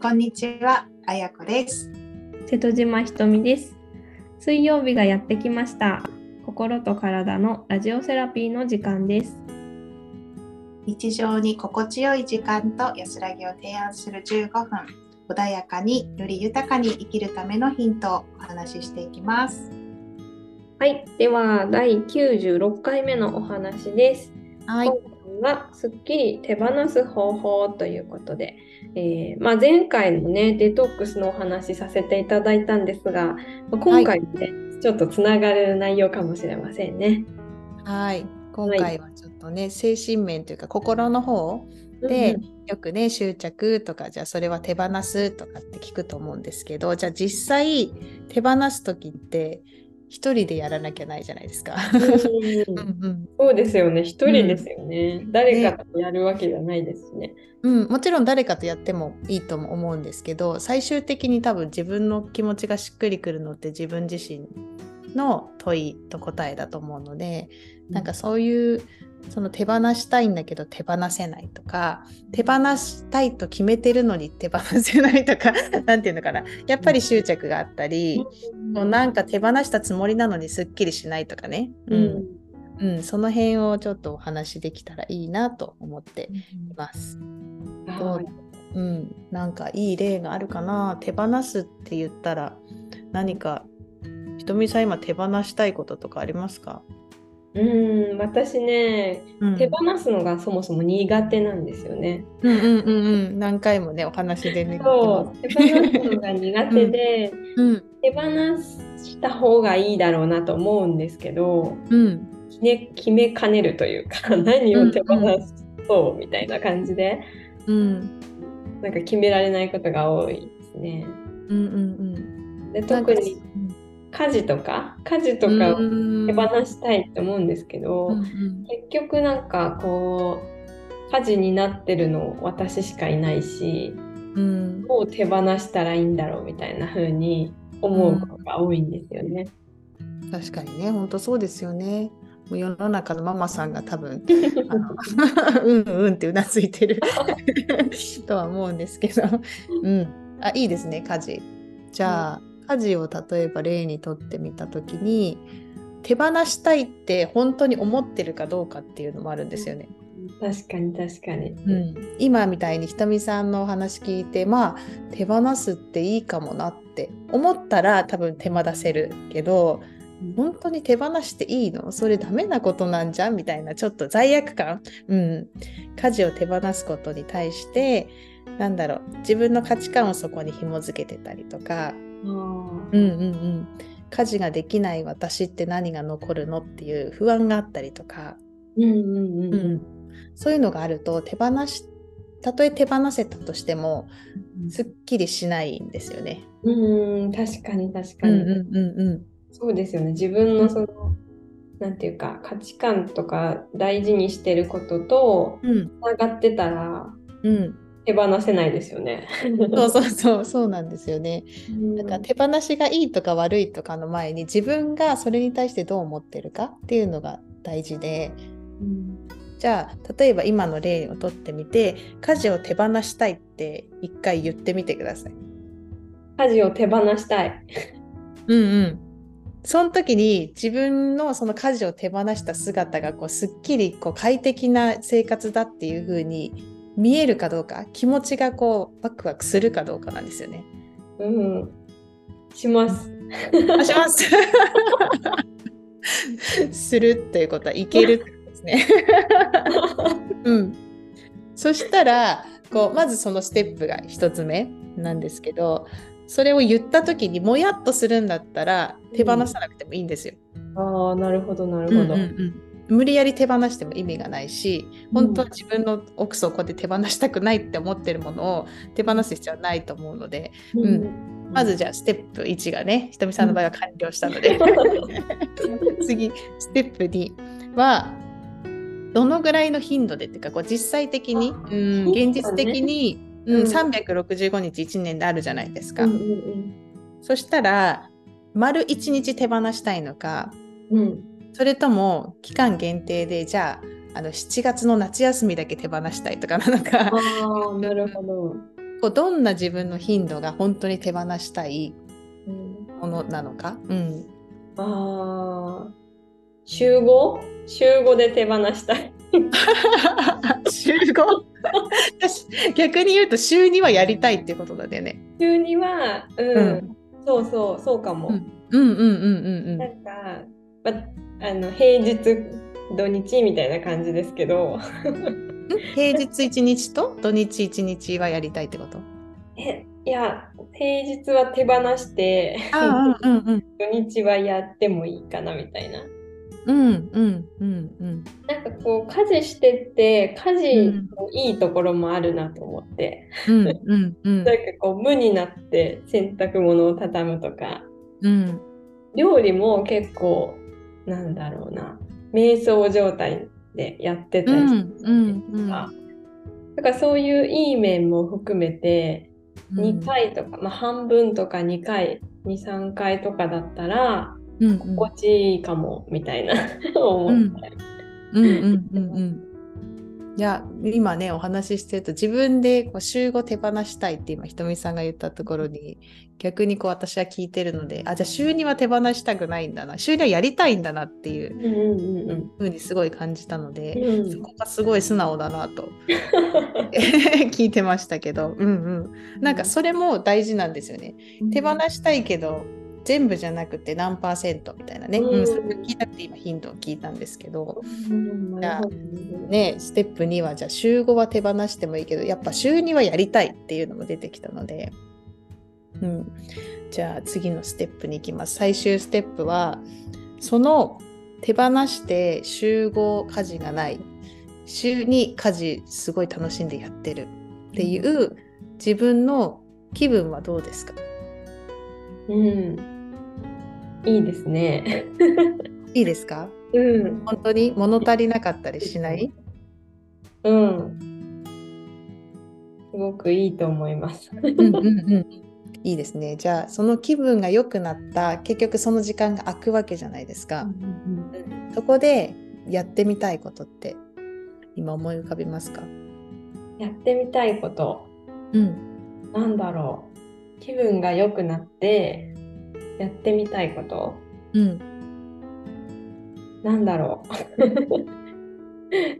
こんにちは、あやこです。瀬戸島ひとみです。水曜日がやってきました。心と体のラジオセラピーの時間です。日常に心地よい時間と安らぎを提案する15分、穏やかにより豊かに生きるためのヒントをお話ししていきます。はい、では第96回目のお話です。は今回はすっきり手放す方法ということで、えーまあ、前回のねデトックスのお話させていただいたんですが、まあ今回もね、ちょっとつながる内容かもしれませんね。はい、今回はちょっとね、精神面というか心の方で、うん。よくね執着とかじゃあそれは手放すとかって聞くと思うんですけどじゃあ実際手放す時って一人でやらなきゃないじゃないですか。うん。うんうん。そうですよね、一人ですよね。誰かとやるわけじゃないですね。うん、もちろん誰かとやってもいいとも思うんですけど最終的に多分自分の気持ちがしっくりくるのって自分自身の問いと答えだと思うのでなんかそういうその手放したいんだけど手放せないとか手放したいと決めてるのに手放せないとか なんていうのかな。やっぱり執着があったり、もうなんか手放したつもりなのにすっきりしないとかね、ううん。んうん、その辺をちょっとお話できたらいいなと思っています。どはう。うん、なんかいい例があるかな。手放すって言ったら何かひとみさん今手放したいこととかありますか、いうん、私ね、うん、手放すのがそもそも苦手なんですよね。うんうんうんうん。何回もねお話でねそう、手放すのが苦手で、うん手放した方がいいだろうなと思うんですけど、うん。決め決めかねるというか、何を手放そうみたいな感じで、うん。なんか決められないことが多いですね。うんうんでうんなんか特に家事とか、家事とかを手放したいと思うんですけど、うんうん。結局なんかこう家事になってるの私しかいないしうん。どう手放したらいいんだろうみたいな風に思うことが多いんですよね。確かにね本当そうですよね。もう世の中のママさんが多分 うんうんってうなずいてる とは思うんですけど、うん、あいいですね家事。じゃあ、家事を例えば例にとってみた時に手放したいって本当に思ってるかどうかっていうのもあるんですよね。確かに確かに。うん、今みたいにひとみさんのお話聞いてまあ手放すっていいかもなって思ったら多分手放せるけど本当に手放していいの？それダメなことなんじゃん？みたいなちょっと罪悪感、うん、家事を手放すことに対してなんだろう自分の価値観をそこに紐づけてたりとか、うんうんうん、家事ができない私って何が残るの？っていう不安があったりとか、うんうんうん。うん、そういうのがあると手放したとえ手放せたとしてもすっきりしないんですよね。うんうん確かに確かに、うんうんうんうん。そうですよね。自分のそのなんていうか価値観とか大事にしてることとうん。つながってたらうん、手放せないですよね。そうそうそうそうなんですよね。うん。だから手放しがいいとか悪いとかの前に自分がそれに対してどう思ってるかっていうのが大事で。うんじゃあ例えば今の例をとってみて家事を手放したいって一回言ってみてください。家事を手放したい。うんうん。その時に自分のその家事を手放した姿がこうすっきりこう快適な生活だっていう風に見えるかどうか気持ちがこうワクワクするかどうかなんですよね。うん、します。あします。するっていうことはいけるね。うん。そしたらこうまずそのステップが一つ目なんですけどそれを言った時にもやっとするんだったら手放さなくてもいいんですよ。ああ、なるほど、なるほど。うんうんうん無理やり手放しても意味がないし本当は自分の奥底で手放したくないって思ってるものを手放す必要はないと思うのでうんまずじゃあステップ1がねひとみさんの場合は完了したので 次ステップ2はどのぐらいの頻度でっていうかこう実際的に、うん、現実的に、うんうん365日1年であるじゃないですか。うんうんそしたら丸1日手放したいのかうんうんそれとも期間限定でじゃああの7月の夏休みだけ手放したいとかなのか、なるほど。こうどんな自分の頻度が本当に手放したいうんものなのか。うん。ああ、週 5? 週5で手放したい。週5 私逆に言うと週2はやりたいってことだよね。週には、うん、うんそうそう、そうかも。うんうんうんうんうんなんか、ま、あの平日、土日みたいな感じですけど、うん？平日1日と？土日1日はやりたいってこと？え、いや、平日は手放して、うんうん 土日はやってもいいかなみたいな。うんうんうんうん。なんかこう、家事してって、家事のいいところもあるなと思って、うんうんうん。なんかこう、無になって洗濯物を畳むとか、うん料理も結構、なんだろうな、瞑想状態でやってたりするうんうん。か。だからそういういい面も含めて、うん。2回とか、まあ、半分とか2回、2、3回とかだったら、うんうん。心地いいかも、みたいな。思った。り。うんうんうんうん。いや今ねお話ししてると自分でこう週5手放したいって今ひとみさんが言ったところに逆にこう私は聞いてるのであじゃあ週2は手放したくないんだな。週2はやりたいんだなっていううんうんうんうん。ふうにすごい感じたので、うん。そこがすごい素直だなと。聞いてましたけど、うんうん、なんかそれも大事なんですよね。手放したいけど全部じゃなくて何パーセントみたいなね、うん。うん、それを聞いたって今ヒントを聞いたんですけど、うん。なるほどね、ステップ2はじゃあ週5は手放してもいいけどやっぱ週2はやりたいっていうのも出てきたので、うん、じゃあ次のステップに行きます。最終ステップはその手放して週5家事がない。週に家事すごい楽しんでやってるっていう自分の気分はどうですか？うん。いいですね。いいですか？うん。本当に物足りなかったりしない？うん。すごくいいと思います。うんうんうんいいですね。じゃあその気分が良くなった結局その時間が空くわけじゃないですか。そこでやってみたいことって今思い浮かびますか？やってみたいこと、うん。なんだろう。気分が良くなって、やってみたいこと、うん。なんだろ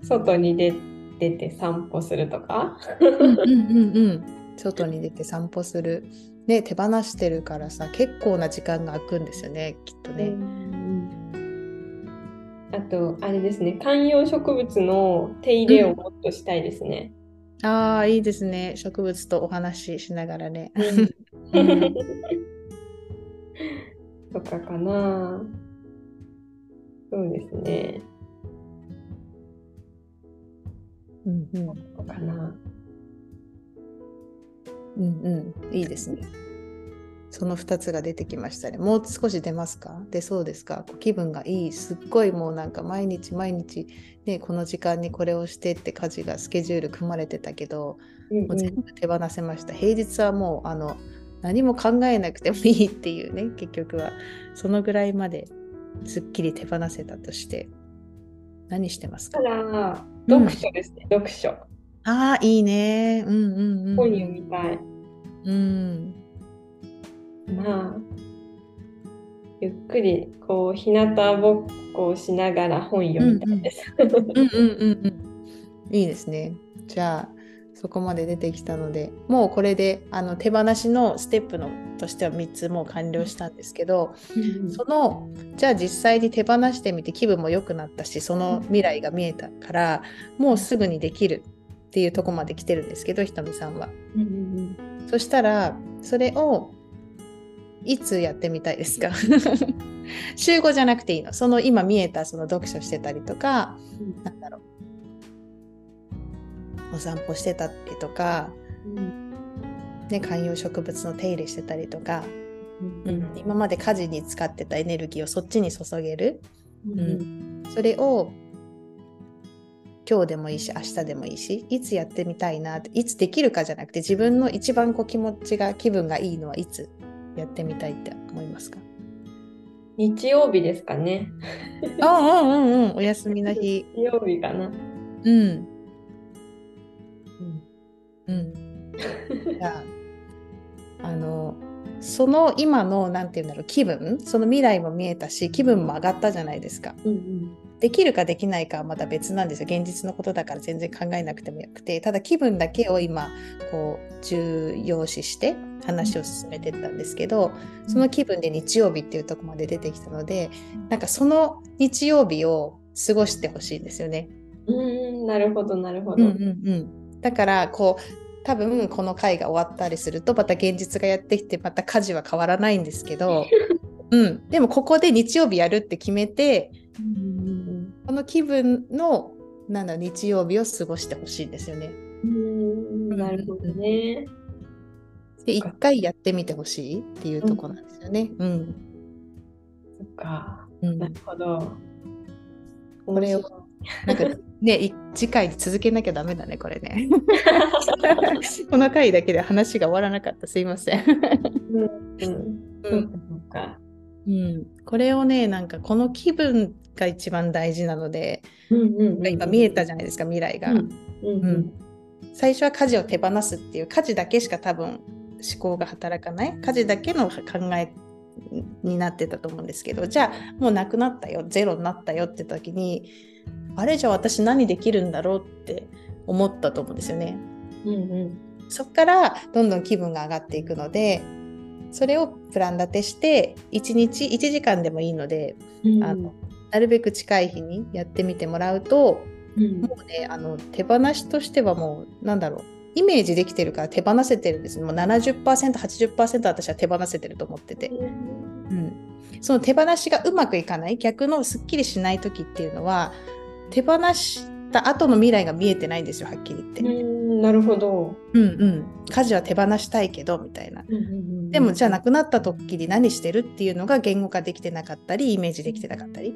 う。外に出出て散歩するとか？うんうんうんうん。外に出て散歩する。ね、手放してるからさ結構な時間が空くんですよねきっとね。あと、あれですね、観葉植物の手入れをもっとしたいですね。ああいいですね植物とお話ししながらね。うんうん とかかな。そうですね。うんうんとかな。うんうん、いいですね。その2つが出てきましたね。もう少し出ますか？出そうですか？気分がいい。すっごいもうなんか毎日毎日、ね、この時間にこれをしてって家事がスケジュール組まれてたけど、うんもう全部手放せました。平日はもうあの何も考えなくてもいいっていうね、結局は。そのぐらいまですっきり手放せたとして、何してますか？ただ、読書ですね、読書。ああ、いいね。うんうんうん。本読みたい。うん。まあ、ゆっくり、こう、日向ぼっこをしながら本読みたいです。うんうんうんうん。いいですね。じゃあそこまで出てきたのでもうこれであの手放しのステップのとしては3つもう完了したんですけどそのじゃあ実際に手放してみて気分も良くなったしその未来が見えたからもうすぐにできるっていうとこまで来てるんですけどひとみさんは。うんうんそしたらそれをいつやってみたいですか？週5じゃなくていいの。その今見えたその読書してたりとか、うんなんだろう。お散歩してたりとか、うん。ね、観葉植物の手入れしてたりとか、うん。うん。今まで家事に使ってたエネルギーをそっちに注げる。うん。うん。それを今日でもいいし明日でもいいしいつやってみたいなっていつできるかじゃなくて自分の一番こう気持ちが気分がいいのはいつやってみたいって思いますか？日曜日ですかね。あうんうんうん。お休みの日。日曜日かな。うんうんじゃああのその今の何て言うんだろう気分？その未来も見えたし気分も上がったじゃないですか。うんうんできるかできないかはまた別なんですよ現実のことだから全然考えなくてもよくてただ気分だけを今こう重要視して話を進めてったんですけどその気分で日曜日っていうとこまで出てきたのでなんかその日曜日を過ごしてほしいんですよね。うんなるほどなるほど。うんうんうん、だからこう多分この回が終わったりするとまた現実がやってきてまた家事は変わらないんですけど、うん、でもここで日曜日やるって決めてうんこの気分のなんだ日曜日を過ごしてほしいんですよね。うんなるほどね。で一回やってみてほしいっていうところなんですよね。うんそっか。うんなるほど。これをなんかねい次回続けなきゃダメだねこれね。この回だけで話が終わらなかった。すいません。うんこれをねなんかこの気分が一番大事なので、うんうんうん今見えたじゃないですか未来が、最初は家事を手放すっていう家事だけしか多分思考が働かない。家事だけの考えになってたと思うんですけどじゃあもうなくなったよゼロになったよって時にあれじゃあ私何できるんだろうって思ったと思うんですよね。うんうん。そこからどんどん気分が上がっていくのでそれをプラン立てして1日1時間でもいいのでうん。あのなるべく近い日にやってみてもらうとうん。もうねあの手放しとしてはもうなんだろう。イメージできてるから手放せてるんですもう 70%80% 私は手放せてると思ってて、うん、その手放しがうまくいかない逆のすっきりしない時っていうのは手放した後の未来が見えてないんですよはっきり言って、うんなるほど。うんうん。家事は手放したいけどみたいな。でもじゃあなくなった時に何してるっていうのが言語化できてなかったりイメージできてなかったり、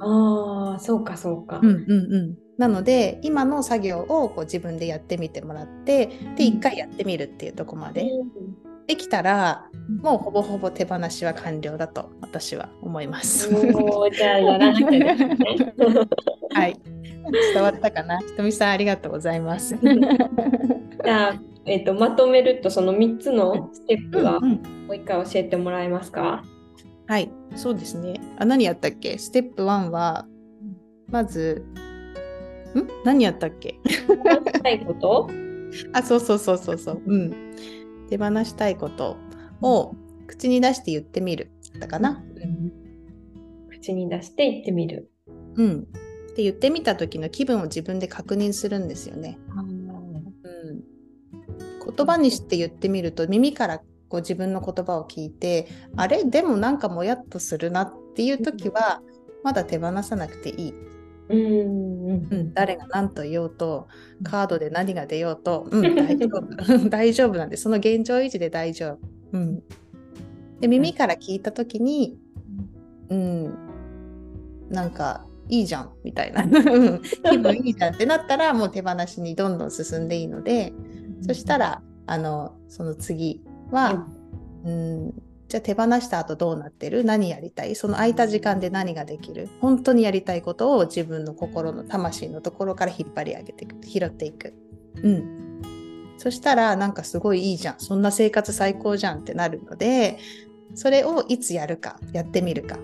ああそうかそうか。うんうんうん、なので今の作業をこう自分でやってみてもらってで一回やってみるっていうとこまで。できたらもうほぼほぼ手放しは完了だと私は思います。じゃあやらなきゃですね。はい。伝わったかな？ひとみさんありがとうございます。じゃあ、えっとまとめるとその3つのステップはもう一回教えてもらえますか？はい。そうですね。あ何やったっけ？ステップ1はまずん？何やったっけ？したいこと？あそうそうそうそうそう。うん。手放したいことを口に出して言ってみるだったかな。口に出して言ってみる。うん。って言ってみた時の気分を自分で確認するんですよね。うん。言葉にして言ってみると耳からこう自分の言葉を聞いてあれ？でもなんかもやっとするなっていう時はまだ手放さなくていい。うんうんうん、誰が何と言おうとカードで何が出ようと、うん、大丈夫 大丈夫なんでその現状維持で大丈夫。うん、で耳から聞いた時に、うん、なんかいいじゃんみたいな。うん。気分いいじゃんってなったらもう手放しにどんどん進んでいいのでそしたらあのその次は、うん、じゃあ手放した後どうなってる？何やりたい？その空いた時間で何ができる？本当にやりたいことを自分の心の魂のところから引っ張り上げていく拾っていく。うん、そしたらなんかすごいいいじゃん。そんな生活最高じゃんってなるのでそれをいつやるかやってみるか。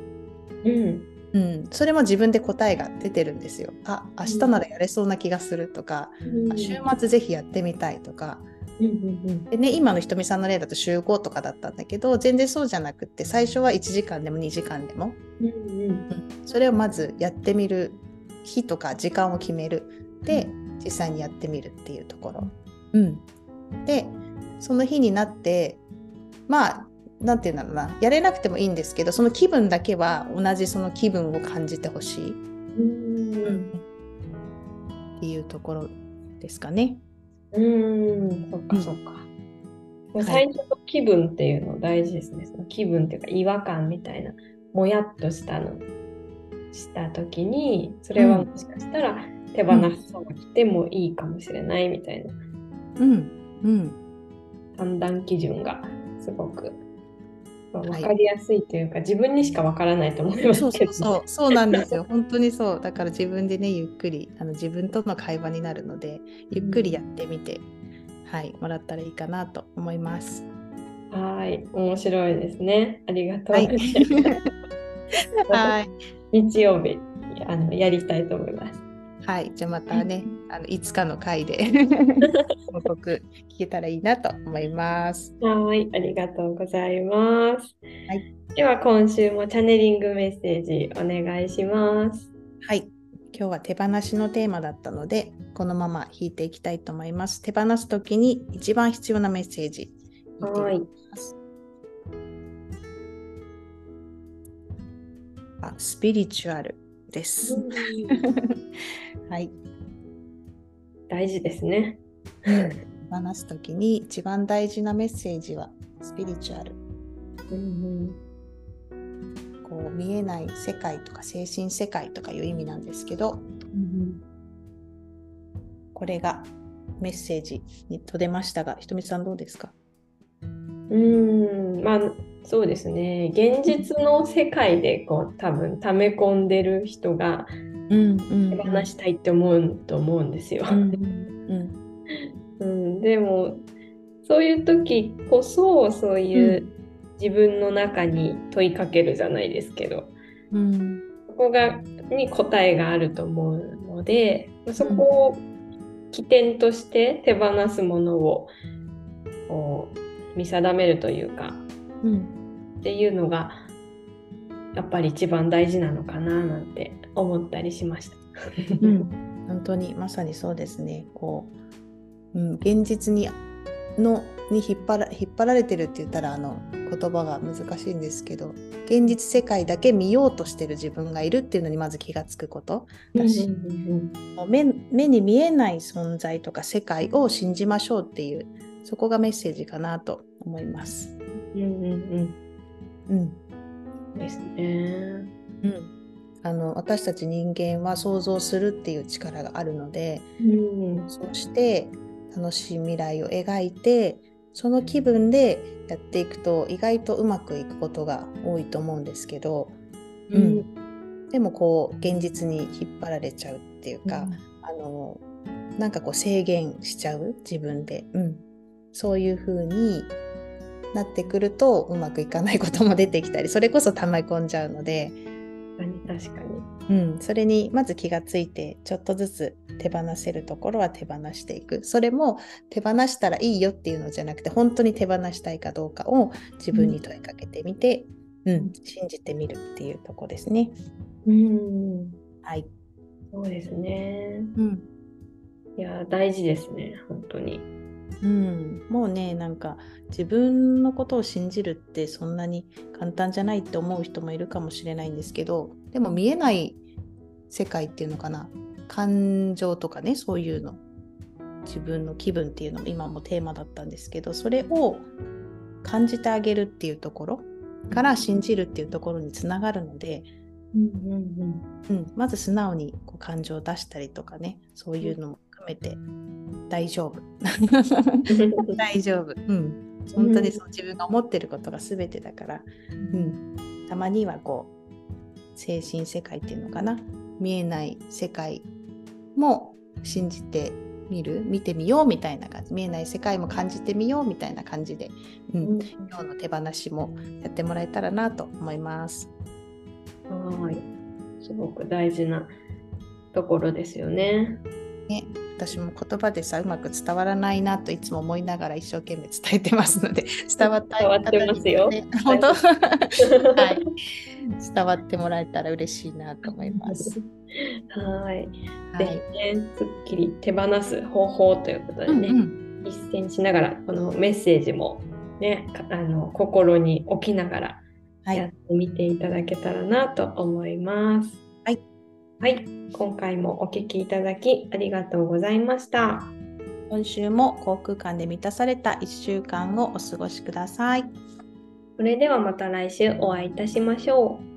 うん。うん、それも自分で答えが出てるんですよ。あ明日ならやれそうな気がするとか、あ週末ぜひやってみたいとか、うんうんでね、今のひとみさんの例だと週5とかだったんだけど全然そうじゃなくって最初は1時間でも2時間でも、うん。うん。それをまずやってみる日とか時間を決める。で実際にやってみるっていうところ。うん、でその日になってまあなんていうんだろうな。やれなくてもいいんですけどその気分だけは同じその気分を感じてほしい、うん。っていうところですかね。うん。そっかそっか。い。最初の気分っていうの大事ですね。その気分っていうか違和感みたいなもやっとしたのした時にそれはもしかしたら手放さなくてもいいかもしれないみたいなうんうん判断基準がすごくま分かりやすいというか、自分にしか分からないと思いますけどそうそう、そうなんですよ。本当にそう。だから自分でね、ゆっくり、あの自分との会話になるので、ゆっくりやってみて、はい、もらったらいいかなと思います。はい、面白いですね。ありがとうはいございます。はい、日曜日あのやりたいと思います。はい、じゃあまたね、あのいつかの回で 報告聞けたらいいなと思います。はい、ありがとうございます。はい、では今週もチャネリングメッセージお願いします。はい、今日は手放しのテーマだったので、このまま引いていきたいと思います。手放すときに一番必要なメッセージ。はい。あ、スピリチュアルです。はい。大事ですね。話すときに一番大事なメッセージはスピリチュアル。うんこう見えない世界とか精神世界とかいう意味なんですけど、うんこれがメッセージにと出ましたが、ひとみさんどうですかうん、まあそうですね。現実の世界でこう多分溜め込んでる人がうん手放したいって思うと思うんですよ。うん うん、でもそういう時こそそういう自分の中に問いかけるじゃないですけど、うん。そこがに答えがあると思うのでそこを起点として手放すものをこう見定めるというかうんっていうのがやっぱり一番大事なのかななんて思ったりしました。うん、本当にまさにそうですね。こう、うん、現実にのに引っ張ら引っ張られてるって言ったらあの言葉が難しいんですけど現実世界だけ見ようとしてる自分がいるっていうのにまず気がつくことだし、目目に見えない存在とか世界を信じましょうっていうそこがメッセージかなと思います。うんうんうん。うん。ですね。うん、あの私たち人間は想像するっていう力があるので、うんそうして楽しい未来を描いてその気分でやっていくと意外とうまくいくことが多いと思うんですけど、うん。でもこう現実に引っ張られちゃうっていうか、あのなんかこう制限しちゃう自分で、うん、そういう風になってくるとうまくいかないことも出てきたりそれこそ溜め込んじゃうので、確かに。うん、それにまず気がついてちょっとずつ手放せるところは手放していくそれも手放したらいいよっていうのじゃなくて本当に手放したいかどうかを自分に問いかけてみて、うん信じてみるっていうとこですね。うん、はい、そうですね。うんいや、大事ですね、本当に。うん、もうねなんか自分のことを信じるってそんなに簡単じゃないって思う人もいるかもしれないんですけどでも見えない世界っていうのかな。感情とかねそういうの。自分の気分っていうのも今もテーマだったんですけどそれを感じてあげるっていうところから信じるっていうところにつながるので、うんうんうん、まず素直にこう感情を出したりとかねそういうのも含めて大丈夫うん。大丈夫。うん。本当にそう自分が思ってることが全てだから、うん。たまにはこう、精神世界っていうのかな。見えない世界も信じてみる、見てみようみたいな感じ。見えない世界も感じてみようみたいな感じで、うん。今日の手放しもやってもらえたらなと思います。はい。すごく大事なところですよね。ね、私も言葉でさうまく伝わらないなといつも思いながら一生懸命伝えてますので伝わった伝わってますよね本当？はい 伝わってもらえたら嬉しいなと思います。はい。はい。ぜひね、すっきり手放す方法ということでね、うんうん実践しながら、このメッセージもね、かあの心に置きながらやっはい、てみていただけたらなと思います。はい。はい。今回もお聞きいただきありがとうございました。今週も航空間で満たされた1週間をお過ごしください。それではまた来週お会いいたしましょう。